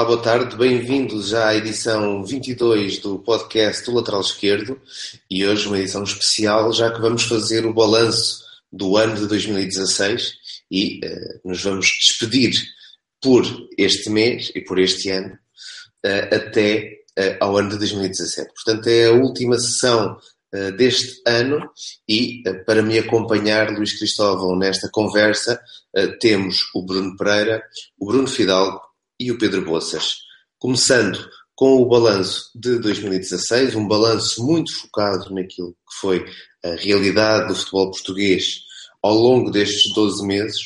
Olá, boa tarde, bem-vindos à edição 22 do podcast do Lateral Esquerdo e hoje uma edição especial, já que vamos fazer o balanço do ano de 2016 e uh, nos vamos despedir por este mês e por este ano uh, até uh, ao ano de 2017. Portanto, é a última sessão deste ano e para me acompanhar, Luís Cristóvão, nesta conversa, temos o Bruno Pereira, o Bruno Fidalgo e o Pedro Boças. Começando com o balanço de 2016, um balanço muito focado naquilo que foi a realidade do futebol português ao longo destes 12 meses.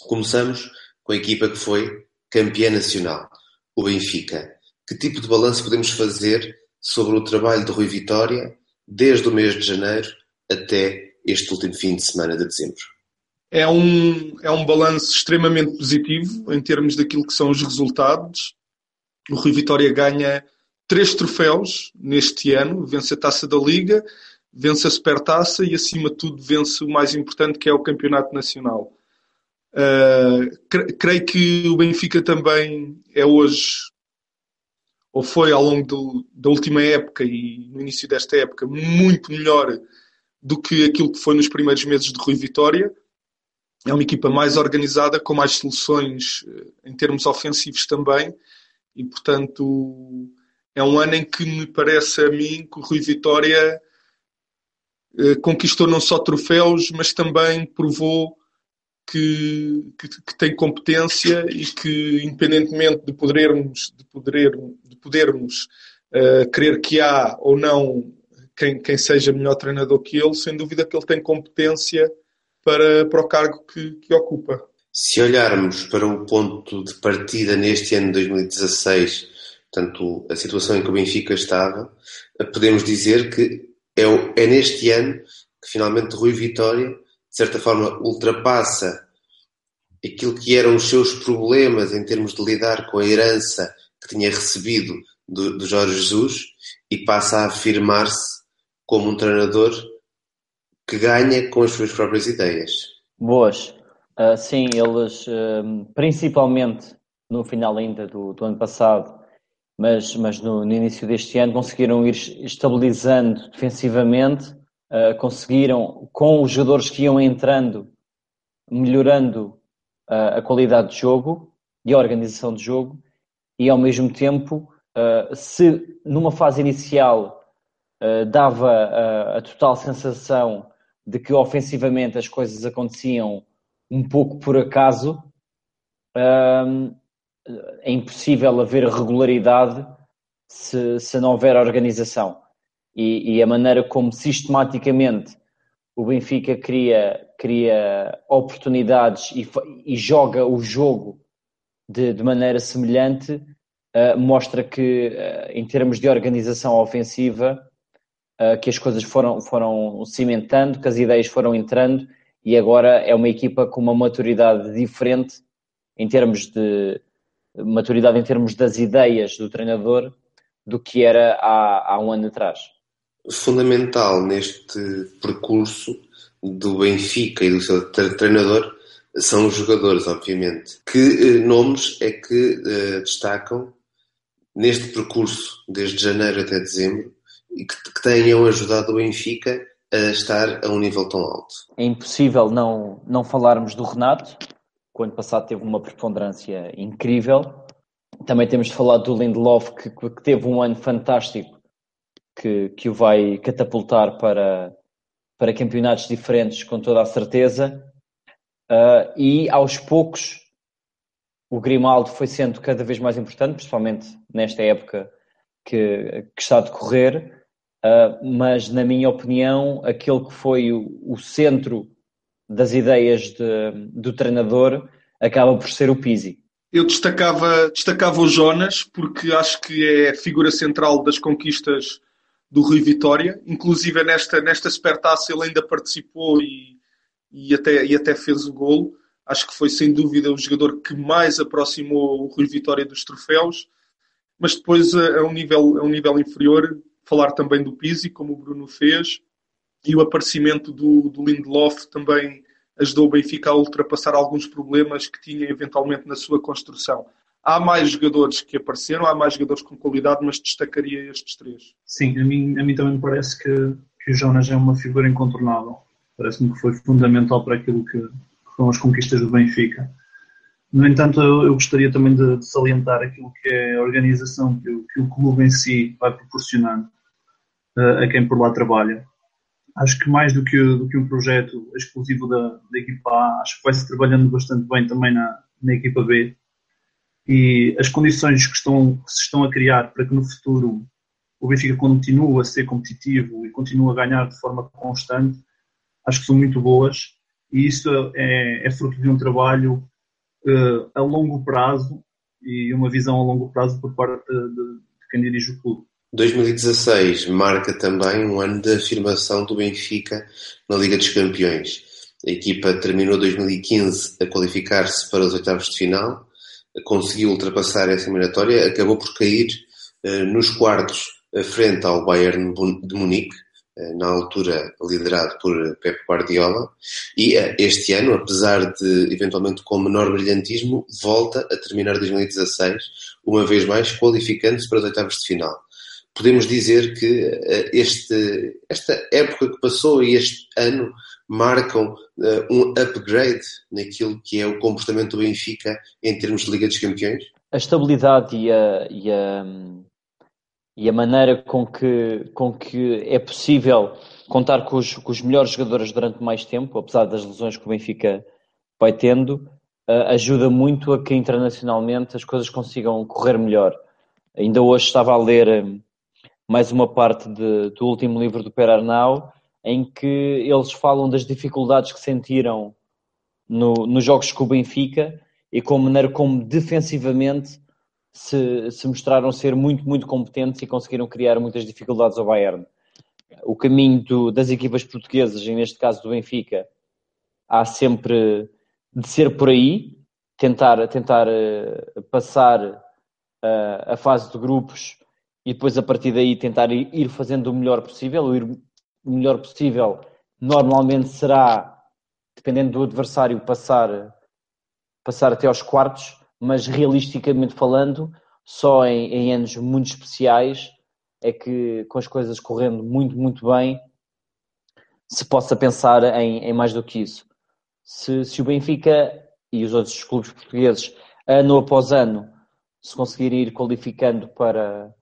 Começamos com a equipa que foi campeã nacional, o Benfica. Que tipo de balanço podemos fazer sobre o trabalho de Rui Vitória desde o mês de janeiro até este último fim de semana de dezembro? É um, é um balanço extremamente positivo em termos daquilo que são os resultados. O Rui Vitória ganha três troféus neste ano, vence a Taça da Liga, vence a Supertaça e, acima de tudo, vence o mais importante, que é o Campeonato Nacional. Uh, creio que o Benfica também é hoje, ou foi ao longo do, da última época e no início desta época, muito melhor do que aquilo que foi nos primeiros meses de Rui Vitória é uma equipa mais organizada, com mais soluções eh, em termos ofensivos também, e portanto é um ano em que me parece a mim que o Rui Vitória eh, conquistou não só troféus, mas também provou que, que, que, tem competência e que, independentemente de podermos, de poder, de podermos uh, crer que há ou não quem, quem seja melhor treinador que ele, sem dúvida que ele tem competência para, para o cargo que, que ocupa. Se olharmos para o ponto de partida neste ano de 2016, portanto, a situação em que o Benfica estava, podemos dizer que é, é neste ano que finalmente Rui Vitória, de certa forma, ultrapassa aquilo que eram os seus problemas em termos de lidar com a herança que tinha recebido do, do Jorge Jesus e passa a afirmar-se como um treinador que ganha com as suas próprias ideias. Boas. Uh, sim, eles, uh, principalmente no final ainda do, do ano passado, mas, mas no, no, início deste ano, conseguiram ir estabilizando defensivamente, uh, conseguiram, com os jogadores que iam entrando, melhorando a qualidade de jogo e a organização de jogo, e ao mesmo tempo, se numa fase inicial dava a total sensação de que ofensivamente as coisas aconteciam um pouco por acaso, hum, é impossível haver regularidade se, se não houver organização. E, e, a maneira como sistematicamente o Benfica cria, cria oportunidades e, e joga o jogo de, de maneira semelhante uh, mostra que, uh, em termos de organização ofensiva, uh, que as coisas foram, foram cimentando, que as ideias foram entrando e agora é uma equipa com uma maturidade diferente em termos de maturidade em termos das ideias do treinador do que era há, há um ano atrás. Fundamental neste percurso do Benfica e do seu treinador são os jogadores, obviamente. Que eh, nomes é que eh, destacam neste percurso, desde janeiro até dezembro, que, que tenham ajudado o Benfica a estar a um nível tão alto. É impossível não, não falarmos do Renato, que o ano passado teve uma preponderância incrível. Também temos de falar do Lindelof, que, que teve um ano fantástico, que, que o vai catapultar para, para campeonatos diferentes, com toda a certeza. Uh, e aos poucos o Grimaldo foi sendo cada vez mais importante, principalmente nesta época que, que está a decorrer, uh, mas na minha opinião, aquele que foi o, o centro das ideias de, do treinador acaba por ser o Pizzi. Eu destacava, destacava o Jonas, porque acho que é a figura central das conquistas do Rui Vitória. Inclusive nesta, nesta supertaça ele ainda participou e, e, até, e até fez o golo. Acho que foi sem dúvida o jogador que mais aproximou o Rui Vitória dos troféus. Mas depois, a, a um, nível, a um nível inferior, falar também do Pizzi, como o Bruno fez, e o aparecimento do, do Lindelof também ajudou o Benfica a ultrapassar alguns problemas que tinha eventualmente na sua construção. Há mais jogadores que apareceram, há mais jogadores com qualidade, mas destacaria estes três. Sim, a mim, a mim também me parece que, que o Jonas é uma figura incontornável. Parece-me que foi fundamental para aquilo que, que foram as conquistas do Benfica. No entanto, eu, eu gostaria também de, de, salientar aquilo que é a organização que que o clube em si vai proporcionando a quem por lá trabalha. Acho que mais do que, do que um projeto exclusivo da, da equipa A, acho que vai-se trabalhando bastante bem também na, na equipa B e as condições que, estão, que se estão a criar para que no futuro o Benfica continue a ser competitivo e continue a ganhar de forma constante, acho que são muito boas e isso é, é fruto de um trabalho uh, a longo prazo e uma visão a longo prazo por parte de, de, de quem dirige o clube. 2016 marca também um ano de afirmação do Benfica na Liga dos Campeões. A equipa terminou 2015 a qualificar-se para os oitavos de final conseguiu ultrapassar essa eliminatória, acabou por cair uh, nos quartos frente ao Bayern de Munique, uh, na altura liderado por Pep Guardiola, e uh, este ano, apesar de eventualmente com menor brilhantismo, volta a terminar 2016, uma vez mais qualificando-se para os oitavos de final. Podemos dizer que este, esta época que passou e este ano marcam uh, um upgrade naquilo que é o comportamento do Benfica em termos de Liga dos Campeões? A estabilidade e a, e a, e a maneira com que, com que é possível contar com os, com os melhores jogadores durante mais tempo, apesar das lesões que o Benfica vai tendo, uh, ajuda muito a que internacionalmente as coisas consigam correr melhor. Ainda hoje estava a ler eh, mais uma parte de, do último livro do Per Arnau em que eles falam das dificuldades que sentiram no, nos jogos com o Benfica e com a maneira como defensivamente se, se mostraram ser muito, muito competentes e conseguiram criar muitas dificuldades ao Bayern. O caminho do, das equipas portuguesas, e neste caso do Benfica, há sempre de ser por aí, tentar, tentar uh, passar uh, a fase de grupos e depois a partir daí tentar ir, fazendo o melhor possível, ir o melhor possível, normalmente será, dependendo do adversário, passar, passar até aos quartos, mas realisticamente falando, só em, em anos muito especiais é que, com as coisas correndo muito, muito bem, se possa pensar em, em mais do que isso. Se, se, o Benfica e os outros clubes portugueses, ano após ano, se conseguirem ir qualificando para,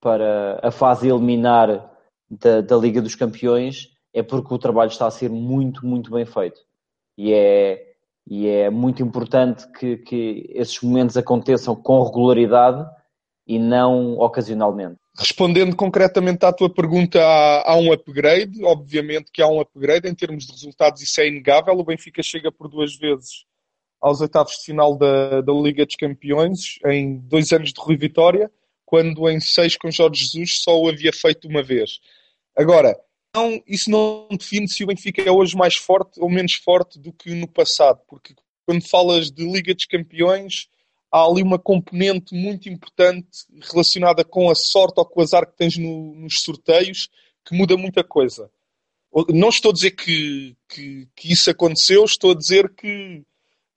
para a fase eliminar da, da Liga dos Campeões é porque o trabalho está a ser muito, muito bem feito. E é, e é muito importante que, que esses momentos aconteçam com regularidade e não ocasionalmente. Respondendo concretamente à tua pergunta, há, há, um upgrade, obviamente que há um upgrade em termos de resultados, isso é inegável. O Benfica chega por duas vezes aos oitavos de final da, da Liga dos Campeões em dois anos de Rui Vitória, quando em seis com Jorge Jesus só o havia feito uma vez. Agora, não, isso não define se o Benfica é hoje mais forte ou menos forte do que no passado, porque quando falas de Liga dos Campeões, há ali uma componente muito importante relacionada com a sorte ou com o azar que tens no, nos sorteios que muda muita coisa. Não estou a dizer que, que, que isso aconteceu, estou a dizer que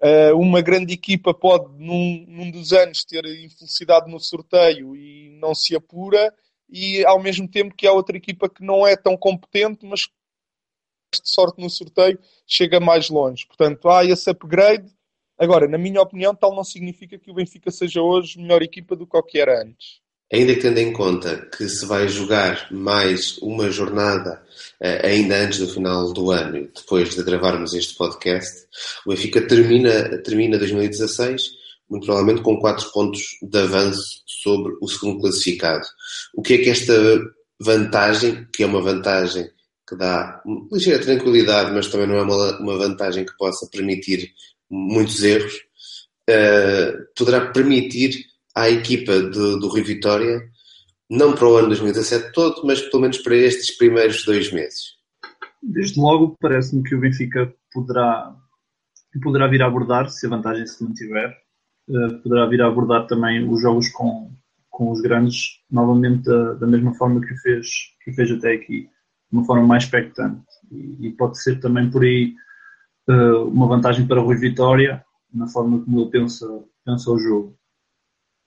uh, uma grande equipa pode, num, num dos anos, ter infelicidade no sorteio e não se apura, e ao mesmo tempo que há outra equipa que não é tão competente, mas de sorte no sorteio chega mais longe. Portanto, há esse upgrade. Agora, na minha opinião, tal não significa que o Benfica seja hoje melhor equipa do que o que era antes. Ainda tendo em conta que se vai jogar mais uma jornada eh, ainda antes do final do ano depois de gravarmos este podcast, o Benfica termina, termina 2016 muito provavelmente com 4 pontos de avanço sobre o segundo classificado. O que é que esta vantagem, que é uma vantagem que dá ligeira tranquilidade, mas também não é uma, uma vantagem que possa permitir muitos erros, uh, poderá permitir à equipa do Rio Vitória, não para o ano 2017 todo, mas pelo menos para estes primeiros dois meses? Desde logo, parece-me que o Benfica poderá, poderá vir a abordar, se a vantagem se mantiver, uh, poderá vir a abordar também os jogos com, com os grandes, novamente da, da mesma forma que o fez, que fez até aqui de uma forma mais expectante. E, e pode ser também por aí uh, uma vantagem para o Rui Vitória, na forma como ele pensa, pensa o jogo.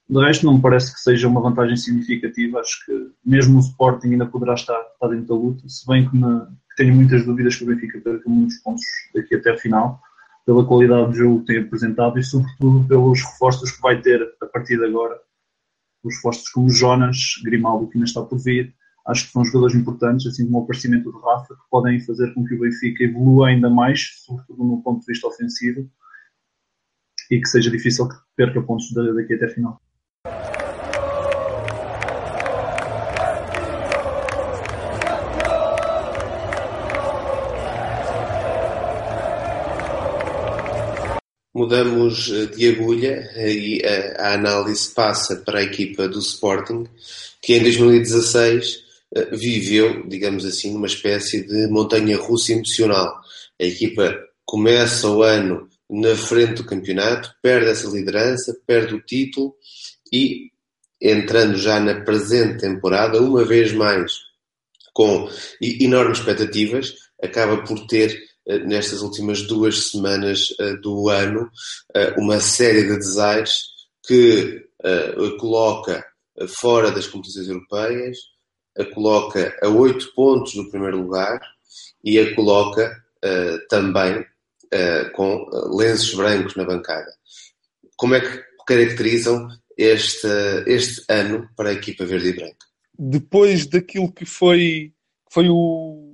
De resto, não me parece que seja uma vantagem significativa. Acho que mesmo o Sporting ainda poderá estar, estar dentro da luta, se bem que, que tenho muitas dúvidas que o Benfica perca muitos pontos daqui até a final, pela qualidade do jogo que tem apresentado e, sobretudo, pelos reforços que vai ter a partir de agora. Os reforços como Jonas, Grimaldo, que ainda está por vir, acho que são jogadores importantes, assim como o aparecimento de Rafa, que podem fazer com que o Benfica evolua ainda mais, sobretudo no ponto de vista ofensivo, e que seja difícil que perca pontos daqui até a final. Mudamos eh, de agulha e a análise passa para a equipa do Sporting, que em 2016 eh, viveu, digamos assim, uma espécie de montanha russa emocional. A equipa começa o ano na frente do campeonato, perde essa liderança, perde o título e, entrando já na presente temporada, uma vez mais com enormes expectativas, acaba por ter, eh, nestas últimas duas semanas eh, do ano, uma série de desaires que coloca fora das competições europeias, a coloca a 8 pontos no primeiro lugar e a coloca também com lenços brancos na bancada. Como é que caracterizam este, este ano para a equipa verde e branca? Depois daquilo que foi, foi o,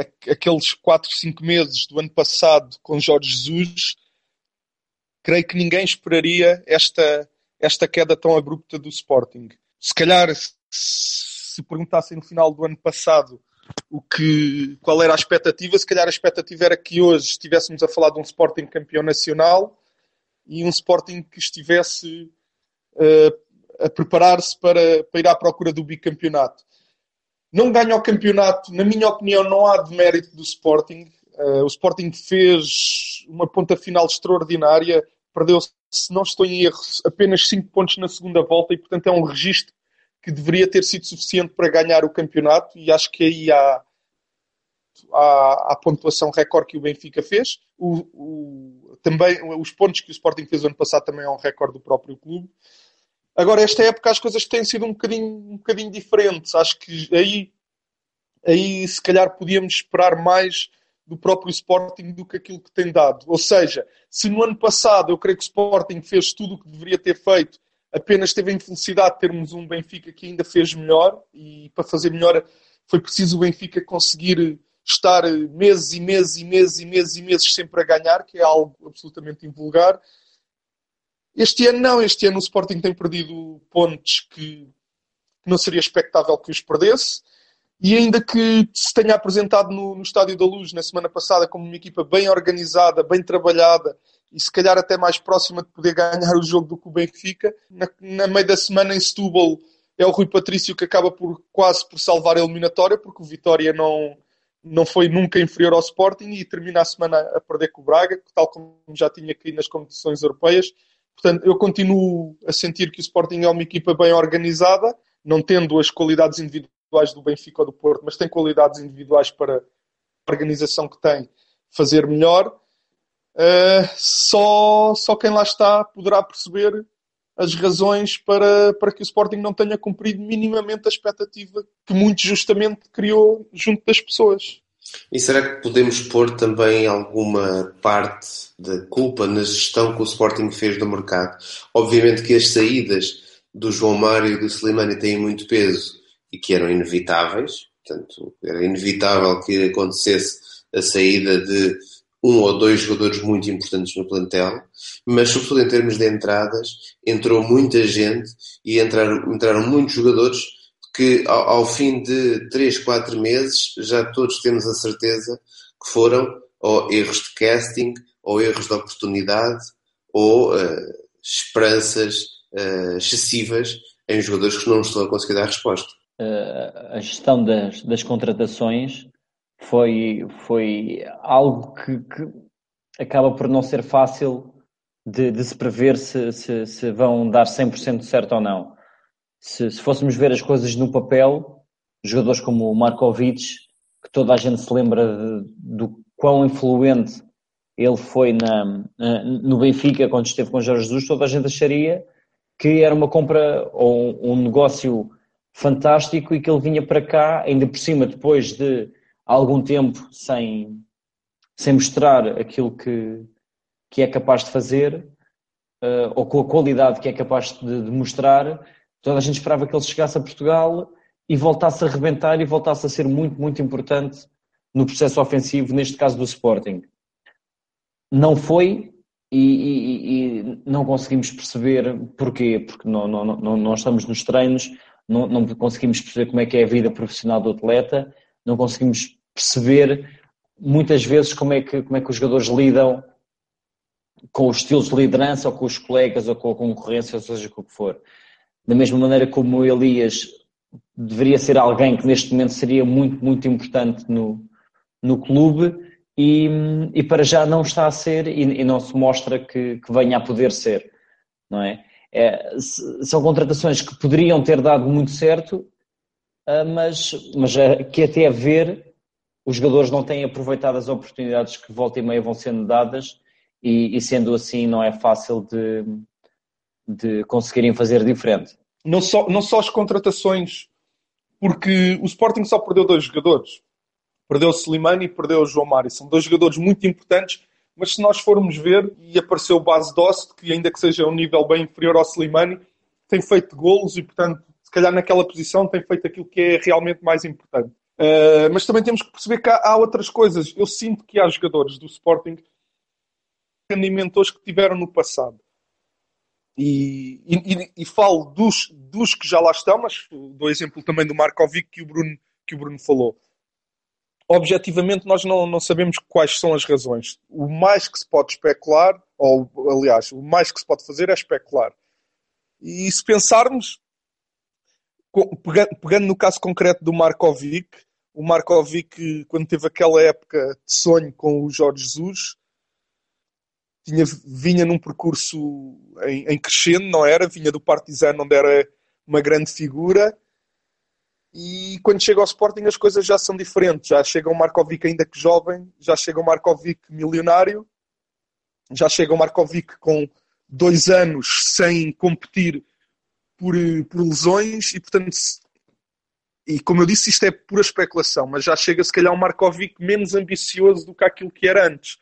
aqueles 4, 5 meses do ano passado com Jorge Jesus, creio que ninguém esperaria esta, esta queda tão abrupta do Sporting. Se calhar, se perguntassem no final do ano passado o que, qual era a expectativa, se calhar a expectativa era que hoje estivéssemos a falar de um Sporting campeão nacional e um Sporting que estivesse uh, a preparar-se para, para ir à procura do bicampeonato. Não ganha o campeonato, na minha opinião, não há de mérito do Sporting. Uh, o Sporting fez uma ponta final extraordinária, perdeu, se não estou em erro, apenas 5 pontos na segunda volta e, portanto, é um registro que deveria ter sido suficiente para ganhar o campeonato e acho que aí há, a pontuação recorde que o Benfica fez. O, o, também os pontos que o Sporting fez ano passado também é um recorde do próprio clube. Agora, esta época as coisas têm sido um bocadinho, um bocadinho diferentes. Acho que aí, aí se calhar podíamos esperar mais do próprio Sporting do que aquilo que tem dado. Ou seja, se no ano passado eu creio que o Sporting fez tudo o que deveria ter feito apenas teve a infelicidade de termos um Benfica que ainda fez melhor e para fazer melhor foi preciso o Benfica conseguir estar meses e meses e meses e meses e meses sempre a ganhar, que é algo absolutamente invulgar. Este ano não, este ano o Sporting tem perdido pontos que não seria expectável que os perdesse e ainda que se tenha apresentado no, no Estádio da Luz na semana passada como uma equipa bem organizada, bem trabalhada e se calhar até mais próxima de poder ganhar o jogo do que o Benfica. Na, na meio da semana em Setúbal é o Rui Patrício que acaba por quase por salvar a eliminatória, porque o Vitória não, não foi nunca inferior ao Sporting e termina a semana a perder com o Braga, tal como já tinha aqui nas competições europeias. Portanto, eu continuo a sentir que o Sporting é uma equipa bem organizada, não tendo as qualidades individuais do Benfica ou do Porto, mas tem qualidades individuais para a organização que tem fazer melhor. Uh, só, só quem lá está poderá perceber as razões para, para que o Sporting não tenha cumprido minimamente a expectativa que muito justamente criou junto das pessoas. E será que podemos pôr também alguma parte da culpa na gestão que o Sporting fez do mercado? Obviamente que as saídas do João Mário e do Slimani têm muito peso e que eram inevitáveis, portanto, era inevitável que acontecesse a saída de um ou dois jogadores muito importantes no plantel, mas sobretudo em termos de entradas, entrou muita gente e entraram, entraram muitos jogadores que ao, ao fim de 3, 4 meses já todos temos a certeza que foram ou erros de casting, ou erros de oportunidade, ou uh, esperanças uh, excessivas em jogadores que não estão a conseguir dar resposta. Uh, a gestão das, das contratações foi, foi algo que, que, acaba por não ser fácil de, de se prever se, se, se, vão dar 100% certo ou não. Se, se, fôssemos ver as coisas no papel, jogadores como o Markovic, que toda a gente se lembra de, do quão influente ele foi na, no Benfica quando esteve com Jorge Jesus, toda a gente acharia que era uma compra ou um negócio fantástico e que ele vinha para cá, ainda por cima, depois de algum tempo sem, sem mostrar aquilo que, que é capaz de fazer, uh, ou com a qualidade que é capaz de, de, mostrar, toda a gente esperava que ele chegasse a Portugal e voltasse a rebentar e voltasse a ser muito, muito importante no processo ofensivo, neste caso do Sporting. Não foi e, e, e não conseguimos perceber porquê, porque não, não, não, não estamos nos treinos, não, não conseguimos perceber como é que é a vida profissional do atleta, não conseguimos perceber muitas vezes como é que, como é que os jogadores lidam com os estilos de liderança, ou com os colegas, ou com a concorrência, ou seja, com o que for. Da mesma maneira como o Elias deveria ser alguém que neste momento seria muito, muito importante no, no clube e, e para já não está a ser e, e não se mostra que, que, venha a poder ser, não é? é? São contratações que poderiam ter dado muito certo, ah, mas, mas que até a ver os jogadores não têm aproveitado as oportunidades que volta e meia vão sendo dadas e, e sendo assim não é fácil de, de conseguirem fazer diferente. Não só, não só as contratações, porque o Sporting só perdeu dois jogadores. Perdeu o Slimani e perdeu o João Mário. São dois jogadores muito importantes, mas se nós formos ver, e apareceu o Base Dost, que ainda que seja um nível bem inferior ao Slimani, tem feito golos e, portanto, se calhar naquela posição tem feito aquilo que é realmente mais importante. Uh, mas também temos que perceber que há, há, outras coisas. Eu sinto que há jogadores do Sporting rendimentos que tiveram no passado. E, e, e, falo dos, dos que já lá estão, mas dou exemplo também do Markovic que o Bruno, que o Bruno falou. Objetivamente, nós não, não sabemos quais são as razões. O mais que se pode especular, ou aliás, o mais que se pode fazer é especular. E se pensarmos, pegando no caso concreto do Markovic, o Markovic, quando teve aquela época de sonho com o Jorge Jesus, tinha, vinha num percurso em, em crescendo, não era? Vinha do Partizan, onde era uma grande figura. E quando chega ao Sporting as coisas já são diferentes. Já chega o Markovic ainda que jovem, já chega o Markovic milionário, já chega o Markovic com dois anos sem competir por, por lesões e, portanto, e como eu disse, isto é pura especulação, mas já chega se calhar um Markovic menos ambicioso do que aquilo que era antes.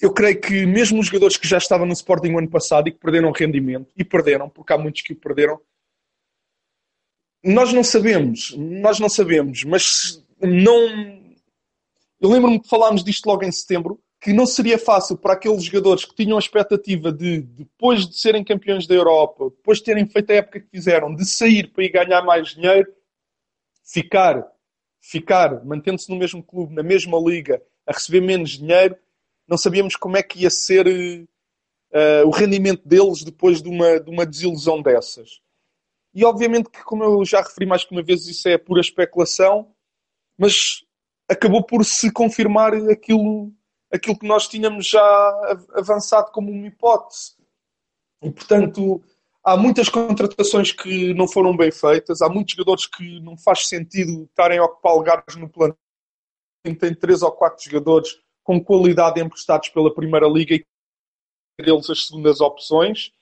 Eu creio que mesmo os jogadores que já estavam no Sporting o ano passado e que perderam rendimento, e perderam, porque há muitos que o perderam, nós não sabemos, nós não sabemos, mas não. Eu lembro-me que falámos disto logo em setembro, que não seria fácil para aqueles jogadores que tinham a expectativa de, depois de serem campeões da Europa, depois de terem feito a época que fizeram, de sair para ir ganhar mais dinheiro, ficar, ficar mantendo-se no mesmo clube, na mesma liga, a receber menos dinheiro, não sabíamos como é que ia ser uh, o rendimento deles depois de uma, de uma desilusão dessas. E obviamente que, como eu já referi mais que uma vez, isso é pura especulação, mas acabou por se confirmar aquilo, aquilo que nós tínhamos já avançado como uma hipótese. E, portanto, há muitas contratações que não foram bem feitas, há muitos jogadores que não faz sentido estarem a ocupar lugares no plano. Tem três ou quatro jogadores com qualidade emprestados pela Primeira Liga e deles as segundas opções,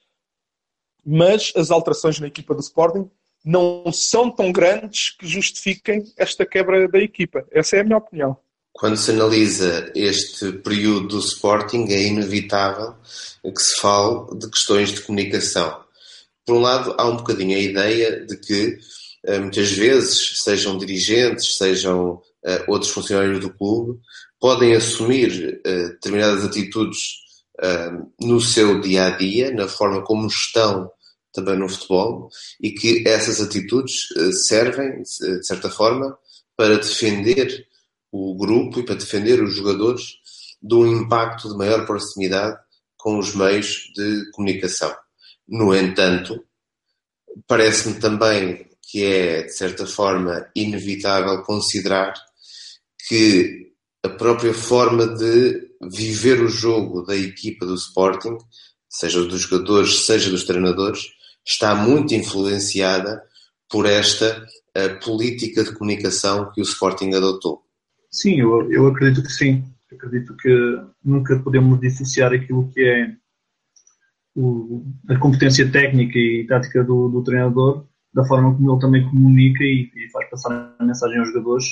mas as alterações na equipa do Sporting não são tão grandes que justifiquem esta quebra da equipa. Essa é a minha opinião. Quando se analisa este período do Sporting, é inevitável que se fale de questões de comunicação por um lado, há um bocadinho a ideia de que muitas vezes, sejam dirigentes, sejam outros funcionários do clube, podem assumir determinadas atitudes no seu dia a dia, na forma como estão também no futebol, e que essas atitudes servem, de certa forma, para defender o grupo e para defender os jogadores de um impacto de maior proximidade com os meios de comunicação. No entanto, parece-me também que é, de certa forma, inevitável considerar que a própria forma de viver o jogo da equipa do Sporting, seja dos jogadores, seja dos treinadores, está muito influenciada por esta política de comunicação que o Sporting adotou. Sim, eu, eu acredito que sim. Acredito que nunca podemos dissociar aquilo que é o, a competência técnica e tática do, do, treinador da forma como ele também comunica e, e, faz passar a mensagem aos jogadores,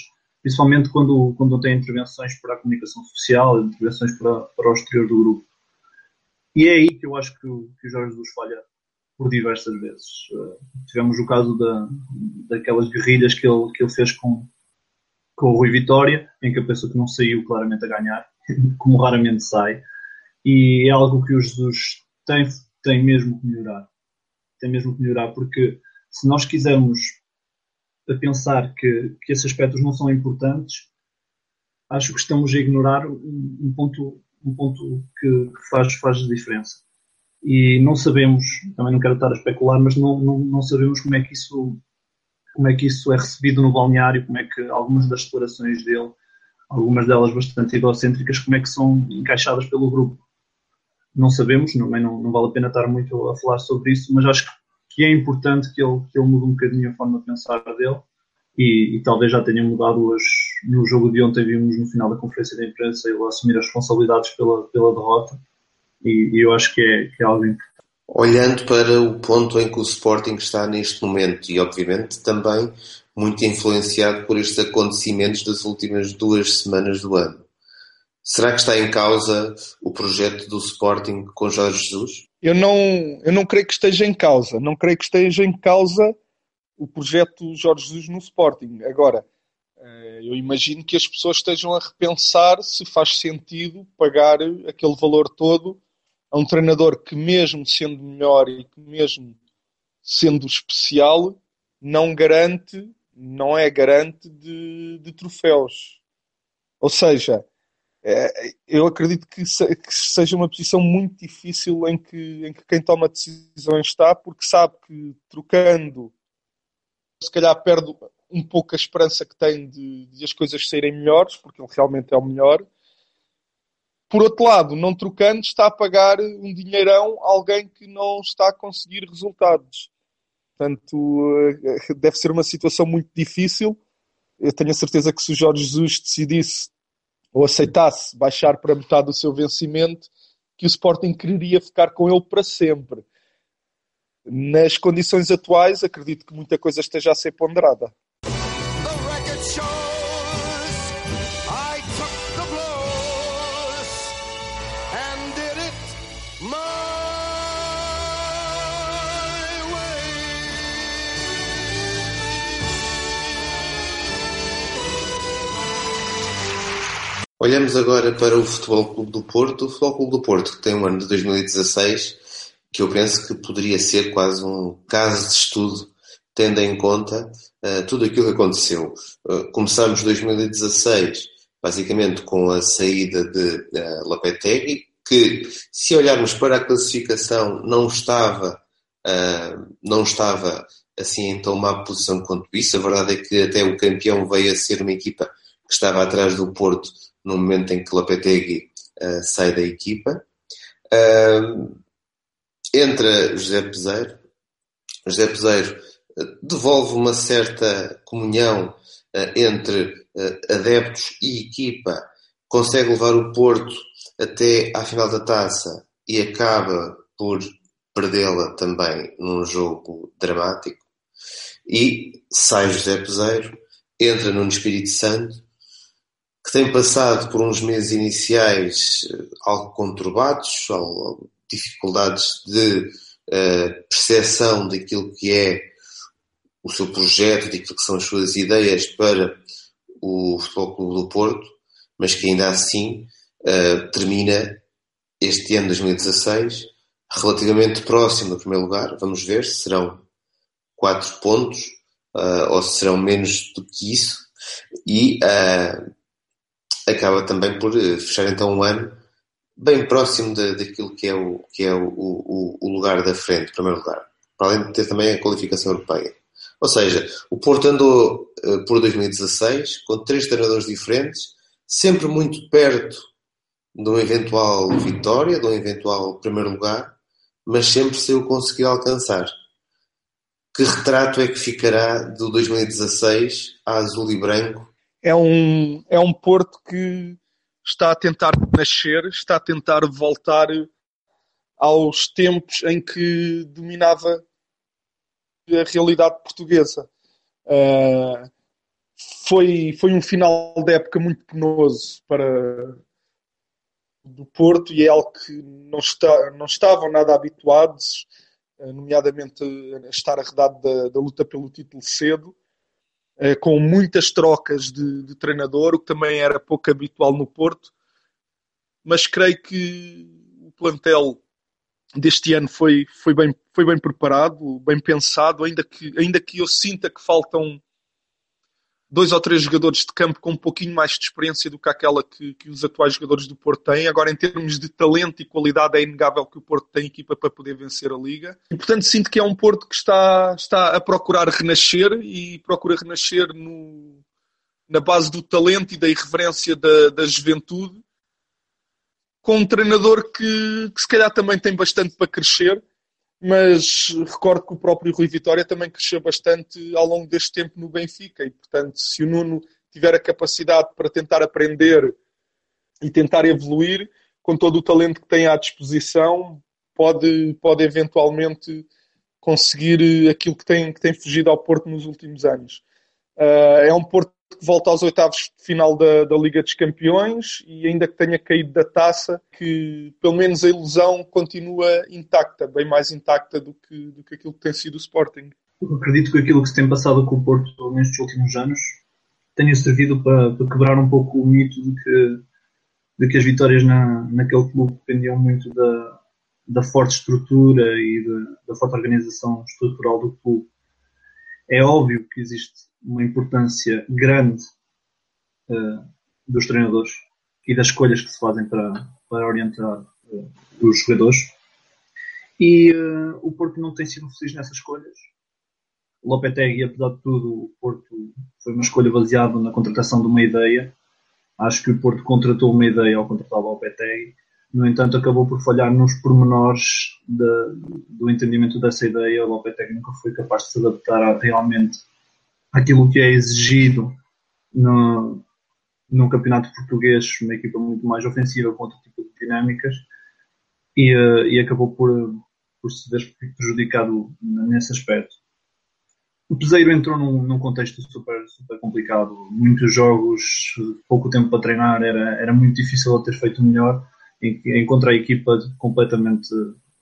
principalmente quando, quando tem intervenções para a comunicação social, intervenções para, para o exterior do grupo. E é aí que eu acho que, que o Jorge Jesus falha por diversas vezes. Uh, tivemos o caso da, daquelas guerrilhas que ele, que ele fez com, com o Rui Vitória, em que eu penso que não saiu claramente a ganhar, como raramente sai, e é algo que o Jesus tem, tem mesmo que melhorar. Tem mesmo que melhorar, porque se nós quisermos pensar que, que esses aspectos não são importantes, acho que estamos a ignorar um, um ponto, um ponto que, que faz, faz diferença. E não sabemos, também não quero estar a especular, mas não, não, não sabemos como é que isso como é que isso é recebido no balneário, como é que algumas das declarações dele, algumas delas bastante egocêntricas, como é que são encaixadas pelo grupo. Não sabemos, também não, não vale a pena estar muito a falar sobre isso, mas acho que é importante que ele, que ele mude um bocadinho a forma de pensar dele e, e talvez já tenha mudado hoje. No jogo de ontem vimos no final da conferência de imprensa ele assumir as responsabilidades pela, pela derrota e, e eu acho que é, que é algo importante. Olhando para o ponto em que o Sporting está neste momento e, obviamente, também muito influenciado por estes acontecimentos das últimas duas semanas do ano. Será que está em causa o projeto do Sporting com Jorge Jesus? Eu não, eu não creio que esteja em causa. Não creio que esteja em causa o projeto Jorge Jesus no Sporting. Agora, eh, eu imagino que as pessoas estejam a repensar se faz sentido pagar aquele valor todo a um treinador que, mesmo sendo melhor e que, mesmo sendo especial, não garante, não é garante de, de troféus. Ou seja, eu acredito que, seja uma posição muito difícil em que, em que quem toma decisões está, porque sabe que trocando, se calhar perde um pouco a esperança que tem de, de as coisas serem melhores, porque ele realmente é o melhor por outro lado, não trocando, está a pagar um dinheirão a alguém que não está a conseguir resultados. Portanto, eh, deve ser uma situação muito difícil. Eu tenho a certeza que se o Jorge Jesus decidisse ou aceitasse baixar para metade do seu vencimento, que o Sporting quereria ficar com ele para sempre. Nas condições atuais, acredito que muita coisa esteja a ser ponderada. Olhamos agora para o Futebol Clube do Porto. O Futebol Clube do Porto, que tem um ano de 2016, que eu penso que poderia ser quase um caso de estudo, tendo em conta uh, tudo aquilo que aconteceu. Uh, começamos 2016, basicamente, com a saída de uh, Lopetegui, que, se olharmos para a classificação, não estava, uh, não estava assim em tão má posição quanto isso. A verdade é que até o campeão veio a ser uma equipa que estava atrás do Porto no momento em que Lopetegui uh, sai da equipa. Uh, entra José Peseiro. José Peseiro uh, devolve uma certa comunhão entre adeptos e equipa, consegue levar o Porto até à final da taça e acaba por perdê-la também num jogo dramático. E sai José Peseiro, entra no Espírito Santo que tem passado por uns meses iniciais eh, algo conturbados, dificuldades de uh, percepção daquilo que é o seu projeto, daquilo que são as suas ideias para o Futebol Clube do Porto, mas que ainda assim uh, termina este ano 2016 relativamente próximo do primeiro lugar. Vamos ver se serão quatro pontos uh, ou se serão menos do que isso. E uh, acaba também por fechar então um ano bem próximo daquilo que é, o, que é o, o, o lugar da frente, primeiro lugar. Para além de ter também a qualificação europeia. Ou seja, o Porto andou uh, por 2016 com três treinadores diferentes, sempre muito perto de uma eventual vitória, de um eventual primeiro lugar, mas sempre sem o conseguir alcançar. Que retrato é que ficará do 2016 a azul e branco? É um, é um Porto que está a tentar nascer, está a tentar voltar aos tempos em que dominava a realidade portuguesa. Uh, foi, foi um final de época muito penoso para do Porto e é algo que não, está, não estavam nada habituados, uh, nomeadamente a estar arredado da, da luta pelo título cedo, com muitas trocas de, de treinador, o que também era pouco habitual no Porto, mas creio que o plantel deste ano foi, foi, bem, foi bem preparado, bem pensado, ainda que, ainda que eu sinta que faltam dois ou três jogadores de campo com um pouquinho mais de experiência do que aquela que, que, os atuais jogadores do Porto têm. Agora, em termos de talento e qualidade, é inegável que o Porto tem equipa para poder vencer a Liga. E, portanto, sinto que é um Porto que está, está a procurar renascer e procura renascer no, na base do talento e da irreverência da, da juventude com um treinador que, que se calhar também tem bastante para crescer, mas recordo que o próprio Rui Vitória também cresceu bastante ao longo deste tempo no Benfica e, portanto, se o Nuno tiver a capacidade para tentar aprender e tentar evoluir, com todo o talento que tem à disposição, pode, pode eventualmente conseguir aquilo que tem, que tem fugido ao Porto nos últimos anos. Uh, é um Porto volta aos oitavos de final da, da, Liga dos Campeões e ainda que tenha caído da taça, que pelo menos a ilusão continua intacta, bem mais intacta do que, do que aquilo que tem sido o Sporting. Eu acredito que aquilo que se tem passado com o Porto nestes últimos anos tenha servido para, para quebrar um pouco o mito de que, de que as vitórias na, naquele clube dependiam muito da, da forte estrutura e da forte organização estrutural do clube. É óbvio que existe uma importância grande uh, dos treinadores e das escolhas que se fazem para, para orientar uh, os jogadores. E uh, o Porto não tem sido feliz nessas escolhas. Lopetegui, apesar de tudo, o Porto foi uma escolha baseada na contratação de uma ideia. Acho que o Porto contratou uma ideia ao contratar o Lopetegui. No entanto, acabou por falhar nos pormenores de, do entendimento dessa ideia. O Lopetegui nunca foi capaz de se adaptar a, realmente aquilo que é exigido no, num campeonato português, uma equipa muito mais ofensiva com outro tipo de dinâmicas e, uh, e acabou por, por se ver prejudicado nesse aspecto. O Peseiro entrou num, num, contexto super, super complicado, muitos jogos, pouco tempo para treinar, era, era muito difícil ele ter feito melhor, encontra a equipa completamente,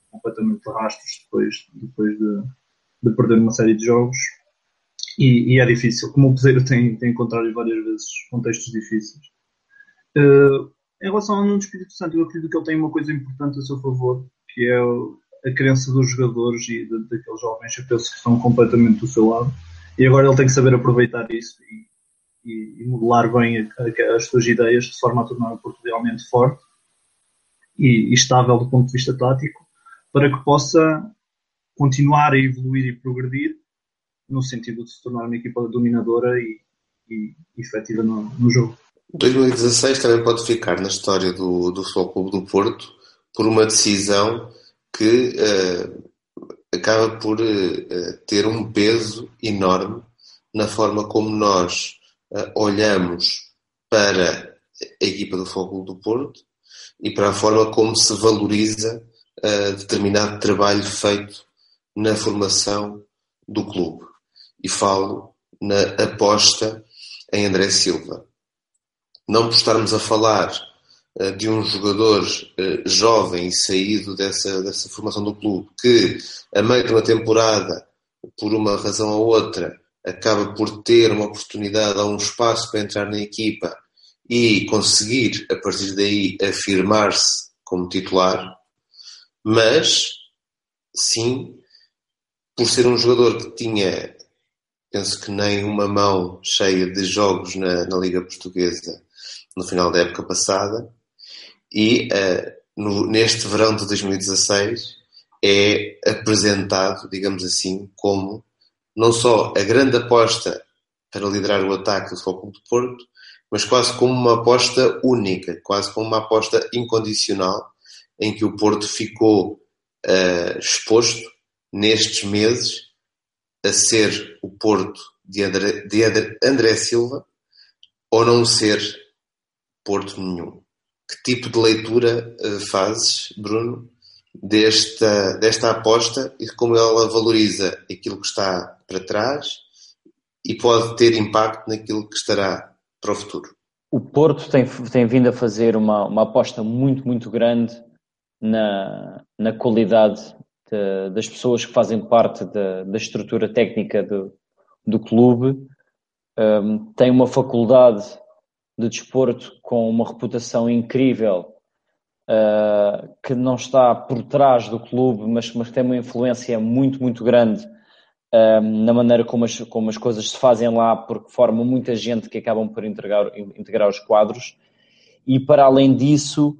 completamente de rastros depois, depois de, de perder uma série de jogos e, e, é difícil, como o Peseiro tem, tem encontrado várias vezes contextos difíceis. Uh, em relação ao Nuno Espírito Santo, eu acredito que ele tem uma coisa importante a seu favor, que é a crença dos jogadores e de, daqueles jovens, penso que estão completamente do seu lado. E agora ele tem que saber aproveitar isso e, e, e modelar bem a, a, as suas ideias de forma a tornar o Porto realmente forte e, e estável do ponto de vista tático, para que possa continuar a evoluir e progredir no sentido de se tornar uma equipa dominadora e, e, efetiva no, no jogo. 2016 também pode ficar na história do, do Futebol Clube do Porto por uma decisão que uh, acaba por uh, ter um peso enorme na forma como nós uh, olhamos para a equipa do Futebol Clube do Porto e para a forma como se valoriza determinado trabalho feito na formação do clube e falo na aposta em André Silva. Não por estarmos a falar uh, de um jogador uh, jovem e saído dessa, dessa formação do clube que, a meio de uma temporada, por uma razão ou outra, acaba por ter uma oportunidade ou um espaço para entrar na equipa e conseguir, a partir daí, afirmar-se como titular, mas, sim, por ser um jogador que tinha, penso que nem uma mão cheia de jogos na, na Liga Portuguesa no final da época passada, e uh, no, neste verão de 2016 é apresentado, digamos assim, como não só a grande aposta para liderar o ataque do Futebol do Porto, mas quase como uma aposta única, quase como uma aposta incondicional, em que o Porto ficou uh, exposto nestes meses a ser o Porto de André, de André Silva ou não ser Porto nenhum. Que tipo de leitura uh, fazes, Bruno, desta, desta aposta e como ela valoriza aquilo que está para trás e pode ter impacto naquilo que estará para o futuro. O Porto tem, tem vindo a fazer uma, uma aposta muito, muito grande na, na qualidade de, das pessoas que fazem parte da, da estrutura técnica do, do clube. Um, tem uma faculdade de desporto com uma reputação incrível uh, que não está por trás do clube, mas, mas tem uma influência muito, muito grande na maneira como as, como as coisas se fazem lá, porque forma muita gente que acabam por integrar, integrar os quadros. E para além disso,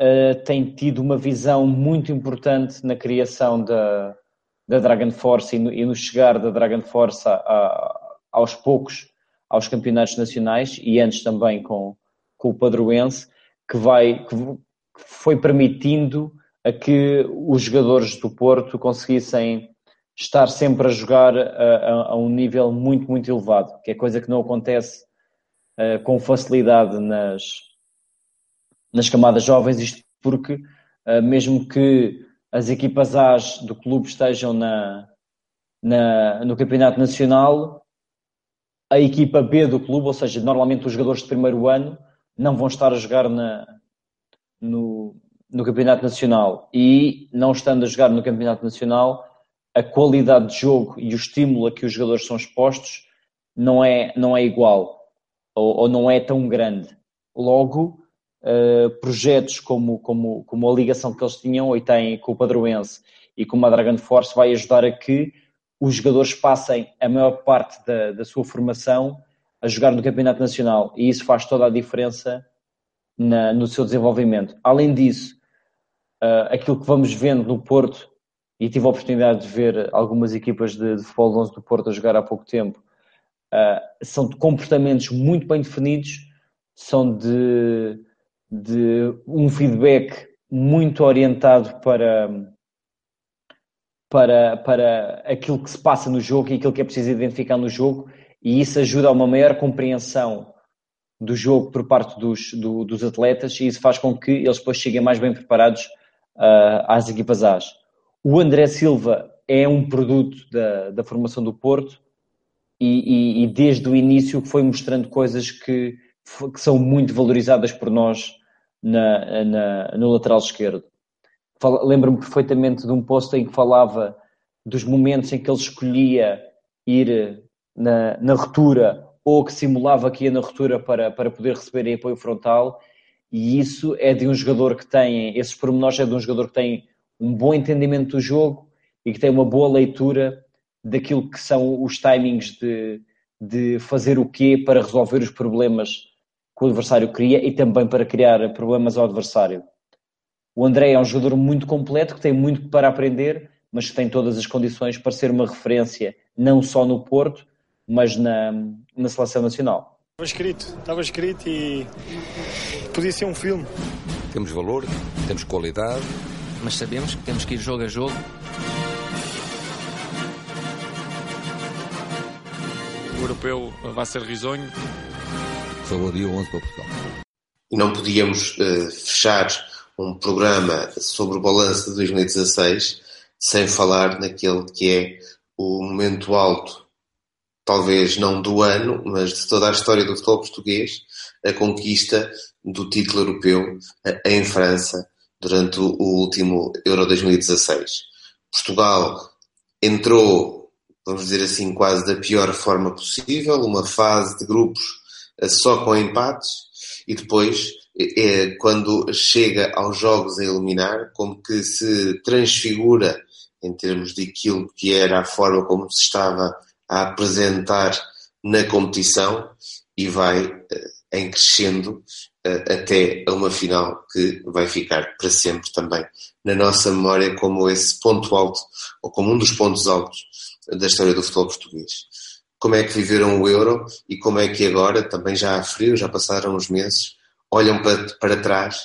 uh, tem tido uma visão muito importante na criação da, da Dragon Force e no, e no chegar da Dragon Force a, a, aos poucos aos campeonatos nacionais e antes também com, com o Padroense, que vai, que, foi permitindo a que os jogadores do Porto conseguissem estar sempre a jogar a, a, um nível muito, muito elevado, que é coisa que não acontece uh, com facilidade nas, nas camadas jovens, isto porque uh, mesmo que as equipas A do clube estejam na, na, no Campeonato Nacional, a equipa B do clube, ou seja, normalmente os jogadores de primeiro ano, não vão estar a jogar na, no, no Campeonato Nacional. E não estando a jogar no Campeonato Nacional, a qualidade de jogo e o estímulo a que os jogadores são expostos não é, não é igual ou, ou não é tão grande. Logo, uh, projetos como, como, como a ligação que eles tinham e têm com o Padroense e com a Dragon Force vai ajudar a que os jogadores passem a maior parte da, da sua formação a jogar no Campeonato Nacional e isso faz toda a diferença na, no seu desenvolvimento. Além disso, uh, aquilo que vamos vendo no Porto, e tive a oportunidade de ver algumas equipas de, de futebol 11 do Porto a jogar há pouco tempo, uh, são de comportamentos muito bem definidos, são de, de um feedback muito orientado para, para, para aquilo que se passa no jogo e aquilo que é preciso identificar no jogo, e isso ajuda a uma maior compreensão do jogo por parte dos, do, dos atletas e isso faz com que eles depois cheguem mais bem preparados uh, às equipas A's. O André Silva é um produto da, da formação do Porto e, e, e, desde o início foi mostrando coisas que, que são muito valorizadas por nós na, na, no lateral esquerdo. Lembro-me perfeitamente de um post em que falava dos momentos em que ele escolhia ir na, na ruptura ou que simulava que ia na ruptura para, para poder receber apoio frontal, e isso é de um jogador que tem, esses pormenores é de um jogador que tem um bom entendimento do jogo e que tem uma boa leitura daquilo que são os timings de, de fazer o quê para resolver os problemas que o adversário cria e também para criar problemas ao adversário. O André é um jogador muito completo, que tem muito para aprender, mas que tem todas as condições para ser uma referência, não só no Porto, mas na, na seleção nacional. Estava escrito, estava escrito e podia ser um filme. Temos valor, temos qualidade. Mas sabemos que temos que ir jogo a jogo. O europeu vai ser risonho. Só o dia 11 para Portugal. E não podíamos uh, fechar um programa sobre o balanço de 2016 sem falar naquele que é o momento alto talvez não do ano, mas de toda a história do futebol português, a conquista do título europeu em França durante o último Euro 2016. Portugal entrou vamos dizer assim, quase da pior forma possível, uma fase de grupos só com empates e depois, é, quando chega aos jogos a eliminar, como que se transfigura em termos de aquilo que era a forma como se estava a apresentar na competição e vai em crescendo até a uma final que vai ficar para sempre também na nossa memória como esse ponto alto, ou como um dos pontos altos da história do futebol português. Como é que viveram o Euro e como é que agora, também já há frio, já passaram uns meses, olham para, para trás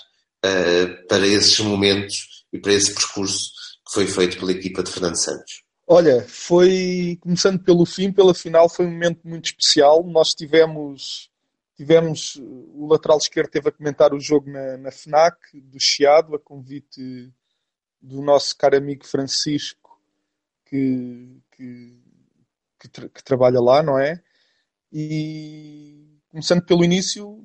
uh, para esses momentos e para esse percurso que foi feito pela equipa de Fernando Santos? Olha, foi, começando pelo fim, pela final, foi um momento muito especial. Nós tivemos Tivemos, o lateral esquerdo teve a comentar o jogo na, na FNAC, do Chiado, a convite do nosso caro amigo Francisco, que, que, que, tra que trabalha lá, não é? E começando pelo início,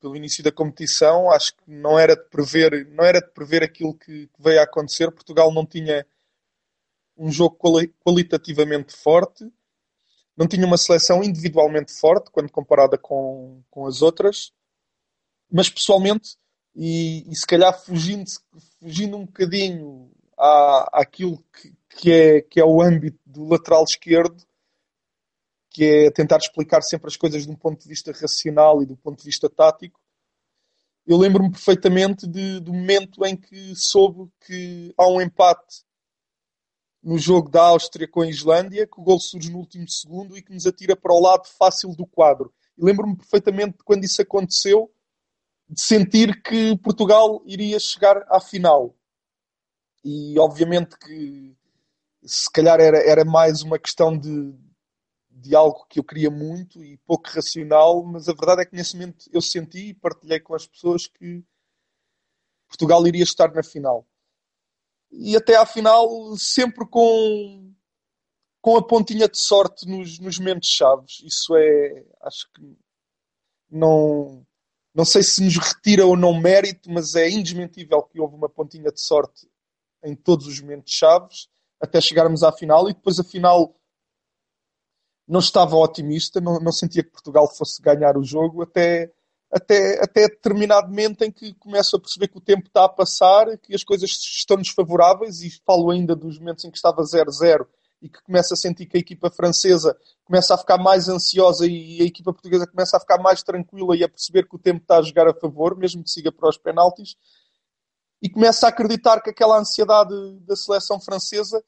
pelo início da competição, acho que não era de prever, não era de prever aquilo que, que veio a acontecer. Portugal não tinha um jogo quali qualitativamente forte não tinha uma seleção individualmente forte quando comparada com, com as outras, mas pessoalmente, e, e se calhar fugindo, fugindo um bocadinho à, àquilo que, que, é, que é o âmbito do lateral esquerdo, que é tentar explicar sempre as coisas de um ponto de vista racional e do ponto de vista tático. Eu lembro-me perfeitamente de, do momento em que soube que há um empate no jogo da Áustria com a Islândia, que o gol surge no último segundo e que nos atira para o lado fácil do quadro. E lembro-me perfeitamente de quando isso aconteceu, de sentir que Portugal iria chegar à final. E obviamente que se calhar era, era mais uma questão de, de algo que eu queria muito e pouco racional, mas a verdade é que nesse momento eu senti e partilhei com as pessoas que Portugal iria estar na final e até à final sempre com, com a pontinha de sorte nos, nos momentos chaves. Isso é, acho que não, não sei se nos retira ou não mérito, mas é indesmentível que houve uma pontinha de sorte em todos os momentos chaves até chegarmos à final e depois a final não estava otimista, não, não sentia que Portugal fosse ganhar o jogo até até, até determinado momento em que começo a perceber que o tempo está a passar, que as coisas estão desfavoráveis, e falo ainda dos momentos em que estava 0-0 e que começa a sentir que a equipa francesa começa a ficar mais ansiosa e a equipa portuguesa começa a ficar mais tranquila e a perceber que o tempo está a jogar a favor, mesmo que siga para os penaltis, e começa a acreditar que aquela ansiedade da seleção francesa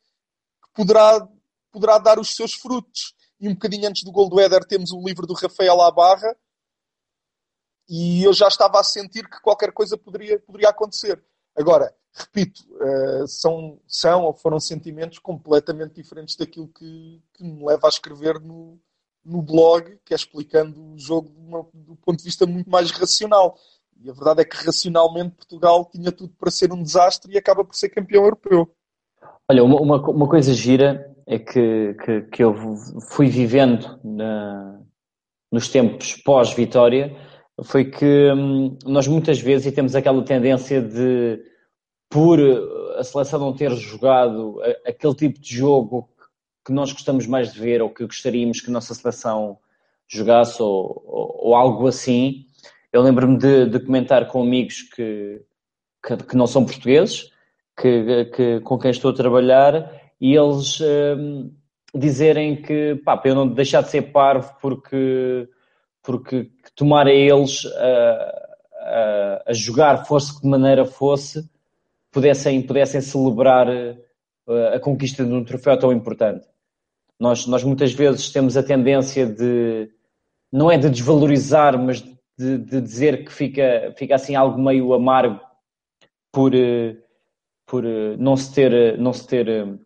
poderá, poderá dar os seus frutos. E um bocadinho antes do gol do Éder temos o livro do Rafael Abarra, e eu já estava a sentir que qualquer coisa poderia, poderia acontecer. Agora, repito, uh, são, são ou foram sentimentos completamente diferentes daquilo que, que me leva a escrever no, no blog, que é explicando o jogo do ponto de vista muito mais racional. E a verdade é que racionalmente Portugal tinha tudo para ser um desastre e acaba por ser campeão europeu. Olha, uma, uma, uma coisa gira é que, que, que eu fui vivendo na, nos tempos pós-vitória foi que hum, nós muitas vezes, temos aquela tendência de, por a seleção não ter jogado aquele tipo de jogo que nós gostamos mais de ver ou que gostaríamos que a nossa seleção jogasse ou, ou, ou algo assim, eu lembro-me de, de, comentar com amigos que, que, que não são portugueses, que, que, com quem estou a trabalhar, e eles hum, dizerem que, pá, para eu não deixar de ser parvo porque porque tomar a eles a, a, a, jogar, fosse de maneira fosse, pudessem, pudessem celebrar a, a conquista de um troféu tão importante. Nós, nós muitas vezes temos a tendência de, não é de desvalorizar, mas de, de dizer que fica, fica assim algo meio amargo por, por não se ter, não se ter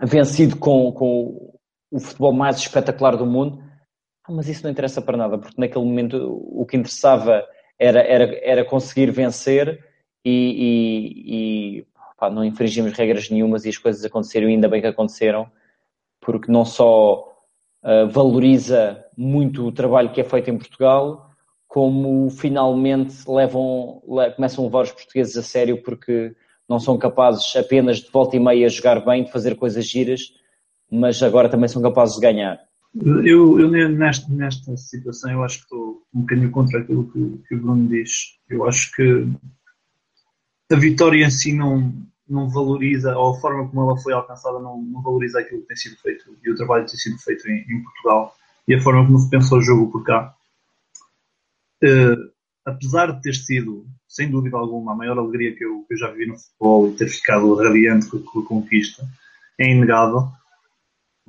vencido com, com o futebol mais espetacular do mundo mas isso não interessa para nada, porque naquele momento o que interessava era, era, era conseguir vencer e, e, e pá, não infringimos regras nenhumas e as coisas aconteceram ainda bem que aconteceram, porque não só uh, valoriza muito o trabalho que é feito em Portugal, como finalmente levam, le, começam a levar os portugueses a sério porque não são capazes apenas de volta e meia jogar bem, de fazer coisas giras, mas agora também são capazes de ganhar. Eu, eu nesta, nesta situação, eu acho que estou um bocadinho contra aquilo que, que o Bruno diz. Eu acho que a vitória em si não, não valoriza, ou a forma como ela foi alcançada não, não valoriza aquilo que tem sido feito e o trabalho que tem sido feito em, em Portugal e a forma como se pensa o jogo por cá. Uh, apesar de ter sido, sem dúvida alguma, a maior alegria que eu, que eu já vivi no futebol e ter ficado radiante com, com a conquista, é inegável.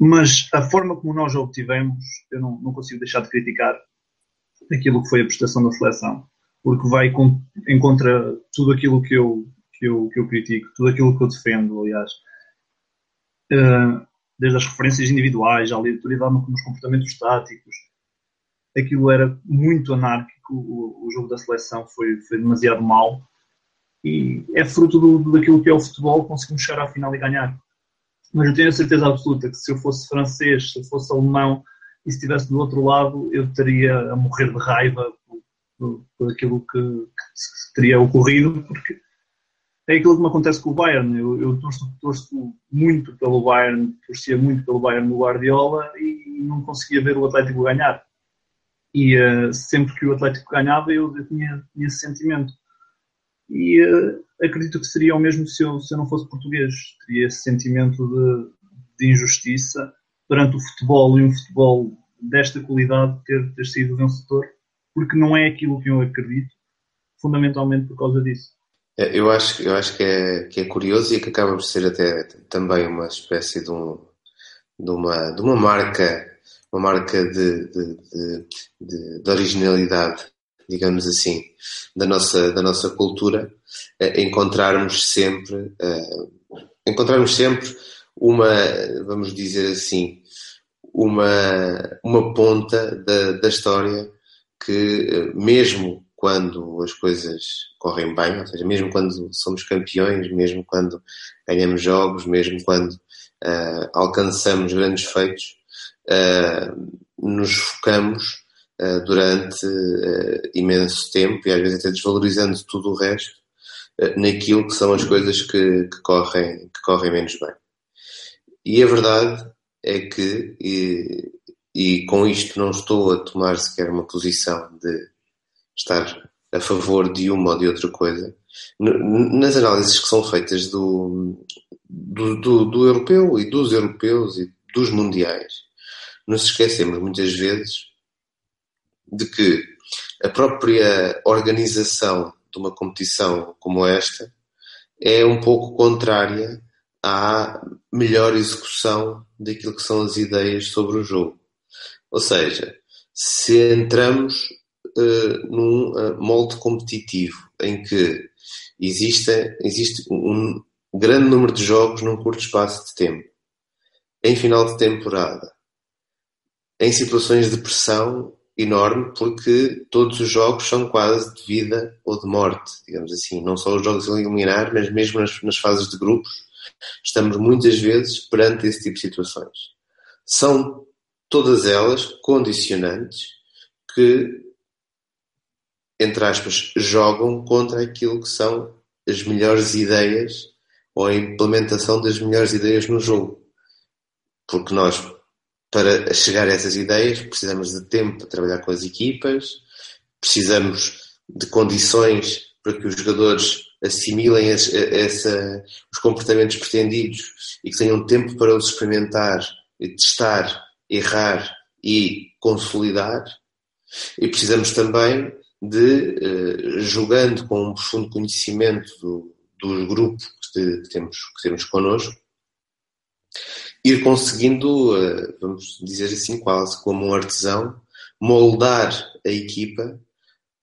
Mas a forma como nós a obtivemos, eu não, não consigo deixar de criticar aquilo que foi a prestação da seleção, porque vai com, em contra tudo aquilo que eu, que eu, que eu critico, tudo aquilo que eu defendo, aliás. Uh, desde as referências individuais, à aleatoriedade nos comportamentos táticos, aquilo era muito anárquico, o, o jogo da seleção foi, foi demasiado mau e é fruto do, daquilo que é o futebol, conseguimos chegar à final e ganhar. Mas eu tenho a certeza absoluta que se eu fosse francês, se eu fosse alemão e se estivesse do outro lado, eu estaria a morrer de raiva por, por, por aquilo que, que, teria ocorrido, porque é aquilo que me acontece com o Bayern. Eu, eu torço, torço, muito pelo Bayern, torcia muito pelo Bayern no Guardiola e não conseguia ver o Atlético ganhar. E uh, sempre que o Atlético ganhava, eu, tinha, tinha esse sentimento. E uh, acredito que seria o mesmo se eu, se eu não fosse português. Teria esse sentimento de, de injustiça perante o futebol e um futebol desta qualidade ter, ter sido vencedor, porque não é aquilo que eu acredito, fundamentalmente por causa disso. É, eu acho, eu acho que, é, que é curioso e que acaba por ser até também uma espécie de, um, de, uma, de uma marca uma marca de, de, de, de, originalidade, digamos assim, da nossa, da nossa cultura, é encontrarmos sempre, uh, encontrarmos sempre uma, vamos dizer assim, uma, uma ponta da, da história que, mesmo quando as coisas correm bem, ou seja, mesmo quando somos campeões, mesmo quando ganhamos jogos, mesmo quando uh, alcançamos grandes feitos, uh, nos focamos durante imenso tempo e às vezes até desvalorizando tudo o resto naquilo que são as coisas que, que, correm, que correm menos bem. E a verdade é que, e, e com isto não estou a tomar sequer uma posição de estar a favor de uma ou de outra coisa, nas análises que são feitas do, do, do, do europeu e dos europeus e dos mundiais, nos esquecemos muitas vezes de que a própria organização de uma competição como esta é um pouco contrária à melhor execução daquilo que são as ideias sobre o jogo. Ou seja, se entramos uh, num uh, molde competitivo em que existe, existe um grande número de jogos num curto espaço de tempo, em final de temporada, em situações de pressão enorme, porque todos os jogos são quase de vida ou de morte, digamos assim. Não só os jogos eliminar, mas mesmo nas, nas fases de grupos, estamos muitas vezes perante esse tipo de situações. São todas elas condicionantes que entre aspas, jogam contra aquilo que são as melhores ideias ou a implementação das melhores ideias no jogo. Porque nós, para chegar a essas ideias, precisamos de tempo para trabalhar com as equipas, precisamos de condições para que os jogadores assimilem essa, os comportamentos pretendidos e que tenham tempo para os experimentar, testar, errar e consolidar. E precisamos também de, uh, jogando com um profundo conhecimento do, dos grupos que, temos, que temos connosco, ir conseguindo, uh, vamos dizer assim, quase como um artesão, moldar a equipa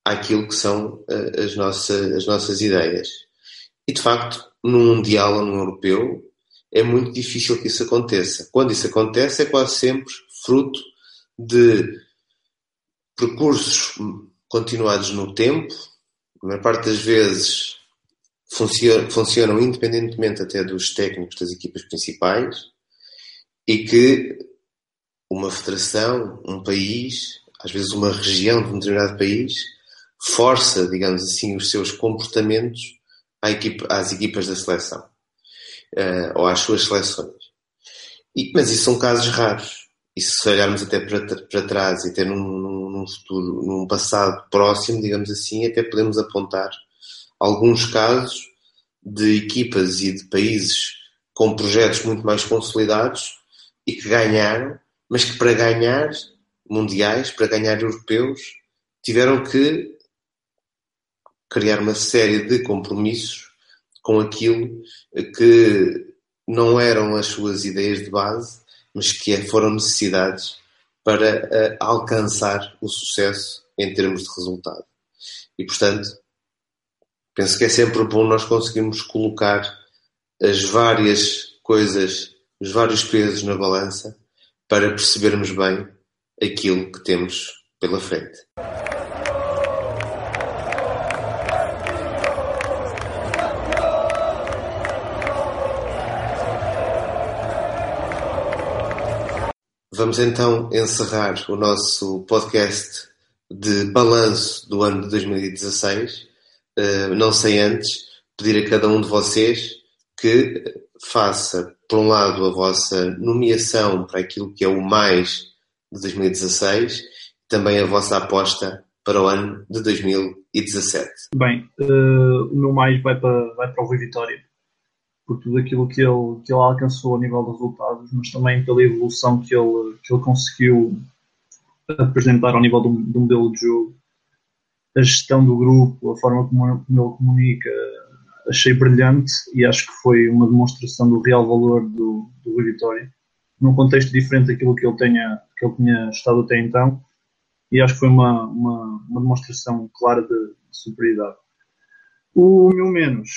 àquilo que são uh, as, nossas, as nossas ideias. E de facto, num Mundial ou num Europeu, é muito difícil que isso aconteça. Quando isso acontece, é quase sempre fruto de percursos continuados no tempo, a maior parte das vezes funcionam independentemente até dos técnicos das equipas principais e que uma federação, um país, às vezes uma região de um determinado país, força, digamos assim, os seus comportamentos às equipas da seleção uh, ou às suas seleções. E, mas isso são casos raros. E se olharmos até para, para trás e até num, num futuro, num passado próximo, digamos assim, até podemos apontar alguns casos de equipas e de países com projetos muito mais consolidados e que ganharam, mas que para ganhar mundiais, para ganhar europeus, tiveram que criar uma série de compromissos com aquilo que não eram as suas ideias de base, mas que foram necessidades para uh, alcançar o sucesso em termos de resultado. E, portanto, penso que é sempre bom nós conseguirmos colocar as várias coisas, os vários pesos na balança para percebermos bem aquilo que temos pela frente. Vamos então encerrar o nosso podcast de balanço do ano de 2016. Uh, não sei antes pedir a cada um de vocês que faça, por um lado, a vossa nomeação para aquilo que é o mais de 2016 e também a vossa aposta para o ano de 2017. Bem, uh, o meu mais vai para, vai para o Rui Vitória por tudo aquilo que ele, que ele alcançou a nível de resultados, mas também pela evolução que ele, que ele conseguiu apresentar ao nível do, do modelo de jogo, a gestão do grupo, a forma como, como ele comunica, achei brilhante e acho que foi uma demonstração do real valor do, do Rui Vitória, num contexto diferente daquilo que ele, tenha, que ele tinha estado até então, e acho que foi uma, uma, uma demonstração clara de, de superioridade. O meu menos,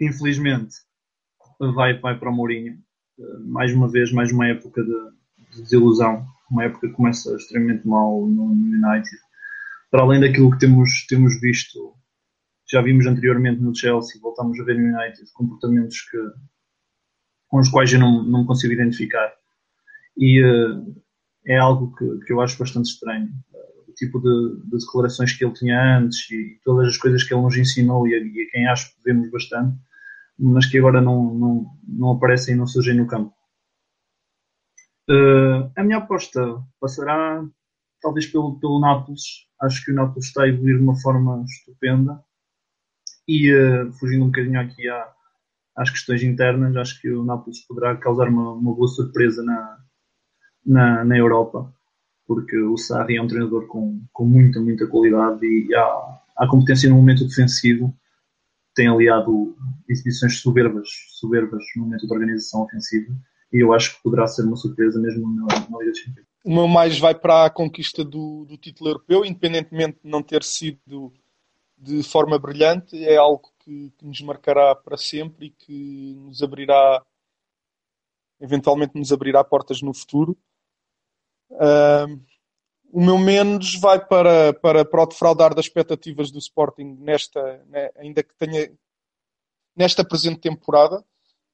infelizmente, vai, vai para o Mourinho. Mais uma vez, mais uma época de, de desilusão. Uma época que começa extremamente mal no United. Para além daquilo que temos, temos visto, já vimos anteriormente no Chelsea, voltamos a ver no United comportamentos que, com os quais eu não, não consigo identificar. E uh, é algo que, que eu acho bastante estranho. Uh, o tipo de, de, declarações que ele tinha antes e todas as coisas que ele nos ensinou e a, e a quem acho que devemos bastante mas que agora não, não, não aparecem e não surgem no campo. Uh, a minha aposta passará talvez pelo, pelo Nápoles. Acho que o Nápoles está a evoluir de uma forma estupenda e uh, fugindo um bocadinho aqui à, às questões internas, acho que o Nápoles poderá causar uma, uma boa surpresa na, na, na Europa, porque o Sarri é um treinador com, com muita, muita qualidade e há, há competência no momento defensivo tem aliado exibições soberbas, soberbas no momento da organização ofensiva e eu acho que poderá ser uma surpresa mesmo na, na Liga Campeões. O meu mais vai para a conquista do, do, título europeu, independentemente de não ter sido de forma brilhante, é algo que, que nos marcará para sempre e que nos abrirá, eventualmente nos abrirá portas no futuro. Uh, o meu menos vai para, para, para o defraudar das expectativas do Sporting nesta, né, ainda que tenha nesta presente temporada.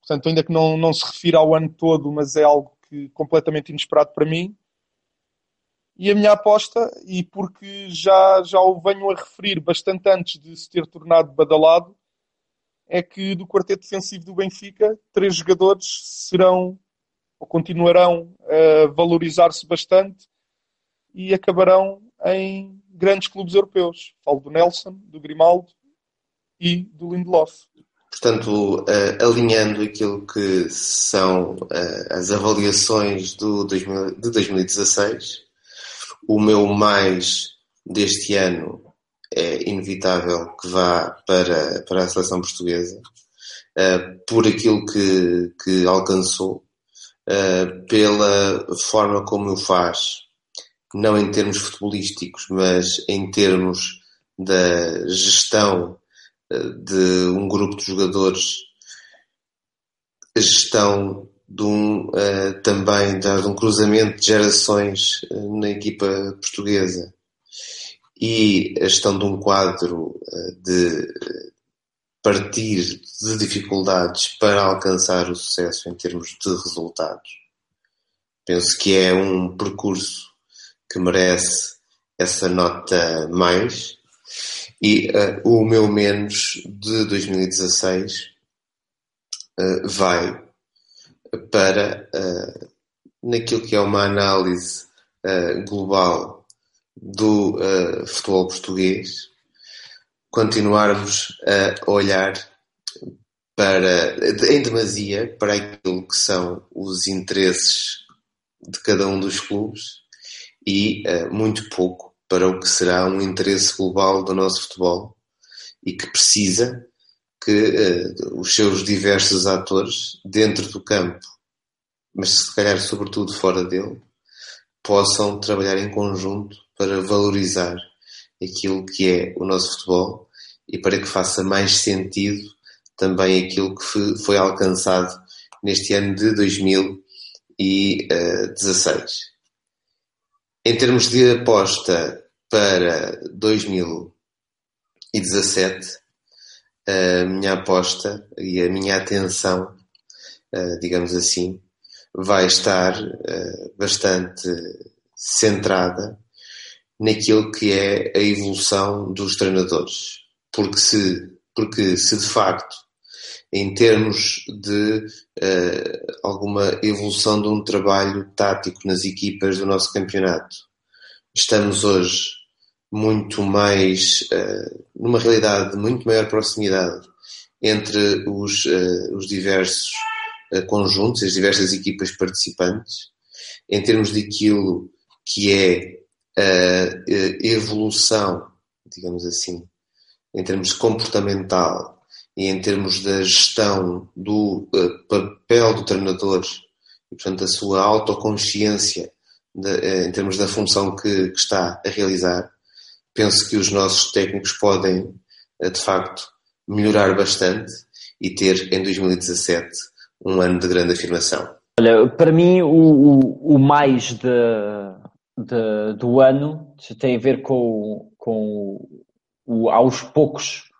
Portanto, ainda que não, não se refira ao ano todo, mas é algo que completamente inesperado para mim. E a minha aposta, e porque já, já o venho a referir bastante antes de se ter tornado badalado, é que do quarteto defensivo do Benfica, três jogadores serão ou continuarão a valorizar-se bastante e acabarão em grandes clubes europeus. Falo do Nelson, do Grimaldo e do Lindelof. Portanto, alinhando aquilo que são as avaliações do 2000, de 2016, o meu mais deste ano é inevitável que vá para, para a seleção portuguesa, uh, por aquilo que, que alcançou, pela forma como o faz, não em termos futebolísticos, mas em termos da gestão eh, de um grupo de jogadores, a gestão de um, uh, também de um cruzamento de gerações uh, na equipa portuguesa e a gestão de um quadro uh, de partir de dificuldades para alcançar o sucesso em termos de resultados. Penso que é um percurso que merece essa nota mais. E o meu menos de 2016 uh, vai para, uh, naquilo que é uma análise uh, global do uh, futebol português, continuarmos a olhar para, em demasia para aquilo que são os interesses de cada um dos clubes e muito pouco para o que será um interesse global do nosso futebol e que precisa que uh, os seus diversos atores dentro do campo, mas se calhar sobretudo fora dele, possam trabalhar em conjunto para valorizar aquilo que é o nosso futebol e para que faça mais sentido também aquilo que foi alcançado neste ano de 2016. Em termos de aposta para 2017, a minha aposta e a minha atenção, eh, digamos assim, vai estar eh, bastante centrada naquilo que é a evolução dos treinadores. Porque se, porque se de facto, em termos de uh, alguma evolução de um trabalho tático nas equipas do nosso campeonato, estamos hoje muito mais, uh, numa realidade de muito maior proximidade entre os, uh, os diversos uh, conjuntos, as diversas equipas participantes, em termos daquilo que é a evolução, digamos assim, em termos comportamental e em termos da gestão do papel do treinador e, portanto, a sua autoconsciência de, em termos da função que, que está a realizar, penso que os nossos técnicos podem, eh, de facto, melhorar bastante e ter em 2017 um ano de grande afirmação. Olha, para mim, o, o, o mais de, de, do ano tem a ver com, com o, aos poucos,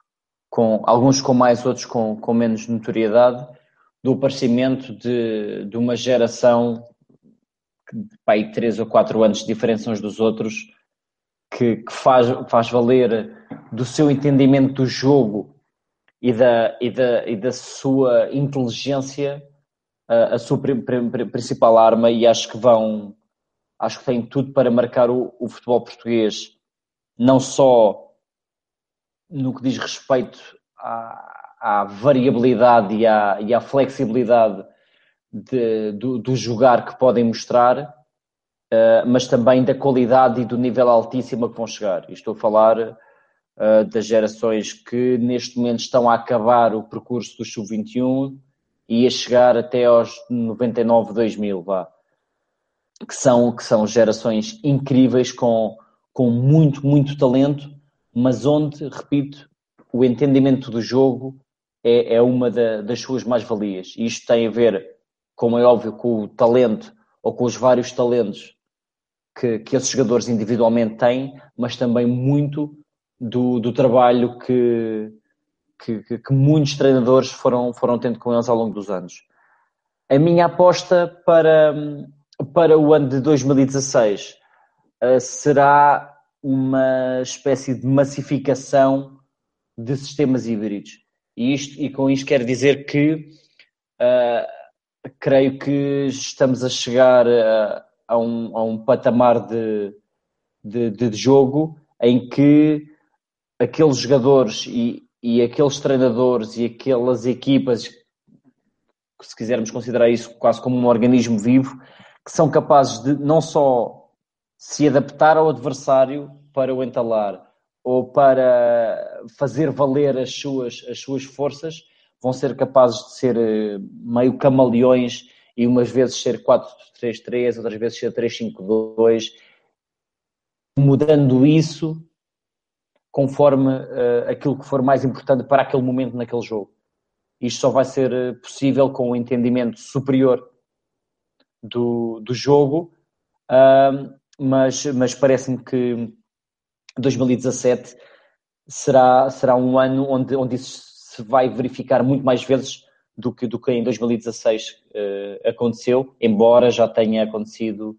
com alguns com mais, outros com, com menos notoriedade, do aparecimento de, de uma geração que, pai, três ou quatro anos de diferença uns dos outros, que, que faz, faz valer do seu entendimento do jogo e da, e da, e da sua inteligência a, a sua principal arma e acho que vão acho que têm tudo para marcar o, o futebol português não só no que diz respeito à, à variabilidade e à, e à flexibilidade de, do, do jogar que podem mostrar uh, mas também da qualidade e do nível altíssimo a que vão chegar. E estou a falar uh, das gerações que neste momento estão a acabar o percurso do Sub-21 e a chegar até aos 99, 2000, vá. Que são, que são gerações incríveis com, com muito, muito talento, mas onde, repito, o entendimento do jogo é, é uma da, das suas mais-valias. E isto tem a ver, como é óbvio, com o talento ou com os vários talentos que, que esses jogadores individualmente têm, mas também muito do, do trabalho que, que, que, muitos treinadores foram, foram tendo com eles ao longo dos anos. A minha aposta para, para o ano de 2016 uh, será uma espécie de massificação de sistemas híbridos. E, isto, e com isto quero dizer que uh, creio que estamos a chegar a, a um, a um patamar de, de, de jogo em que aqueles jogadores e, e aqueles treinadores e aquelas equipas, se quisermos considerar isso quase como um organismo vivo, que são capazes de não só se adaptar ao adversário para o entalar ou para fazer valer as suas, as suas forças, vão ser capazes de ser eh, meio camaleões e umas vezes ser 4-3-3, outras vezes ser 3-5-2, mudando isso conforme uh, aquilo que for mais importante para aquele momento naquele jogo. Isto só vai ser eh, possível com o um entendimento superior do, do jogo, uh, mas, mas parece-me que 2017 será, será um ano onde, onde isso se vai verificar muito mais vezes do que, do que em 2016 uh, aconteceu, embora já tenha acontecido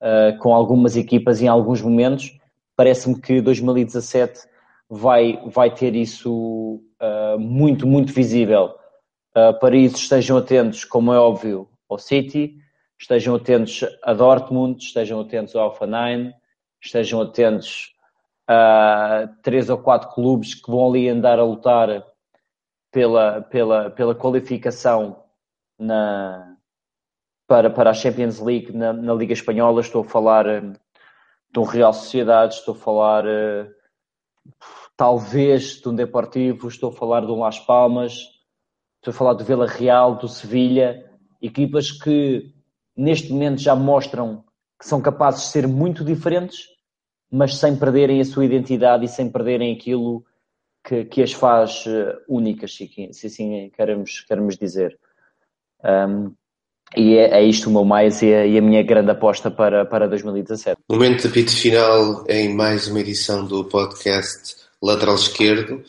uh, com algumas equipas em alguns momentos. Parece-me que 2017 vai, vai ter isso uh, muito, muito visível. para isso estejam atentos, como é óbvio, ao City, estejam atentos a Dortmund, estejam atentos ao Alpha estejam atentos a três ou quatro clubes que vão ali andar a lutar pela, pela, pela qualificação na, para, para a Champions League na, na Liga Espanhola. Estou a falar de um Real Sociedade, estou a falar talvez de um Deportivo, estou a falar de um Las Palmas, estou a falar do Vila Real, do Sevilha, equipas que neste momento já mostram que são capazes de ser muito diferentes, mas sem perderem a sua identidade e sem perderem aquilo que, que as faz eh, únicas, se assim queremos, queremos dizer. Um, e é, é, isto o meu mais e a, e a, minha grande aposta para, para 2017. Momento de apito final em mais uma edição do podcast Lateral Esquerdo.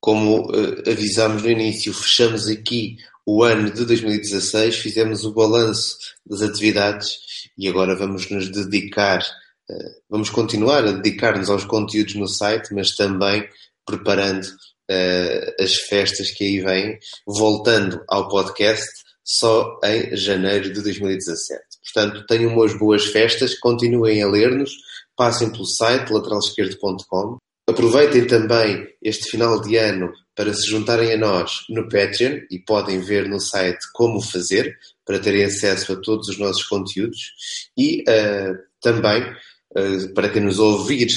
Como uh, avisámos no início, fechamos aqui o ano de 2016, fizemos o balanço das atividades e agora vamos nos dedicar, uh, vamos continuar a dedicar-nos aos conteúdos no site, mas também preparando uh, as festas que aí vêm, voltando ao podcast só em janeiro de 2017. Portanto, tenham umas boas festas, continuem a ler-nos, passem pelo site lateralesquerdo.com. Aproveitem também este final de ano para se juntarem a nós no Patreon e podem ver no site como fazer para terem acesso a todos os nossos conteúdos e uh, também para quem nos ouvir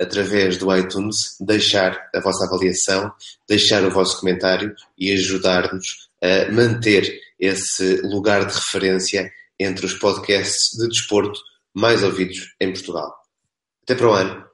através do iTunes deixar a vossa avaliação, deixar o vosso comentário e ajudar-nos a manter esse lugar de referência entre os podcasts de desporto mais ouvidos em Portugal. Até para o ano.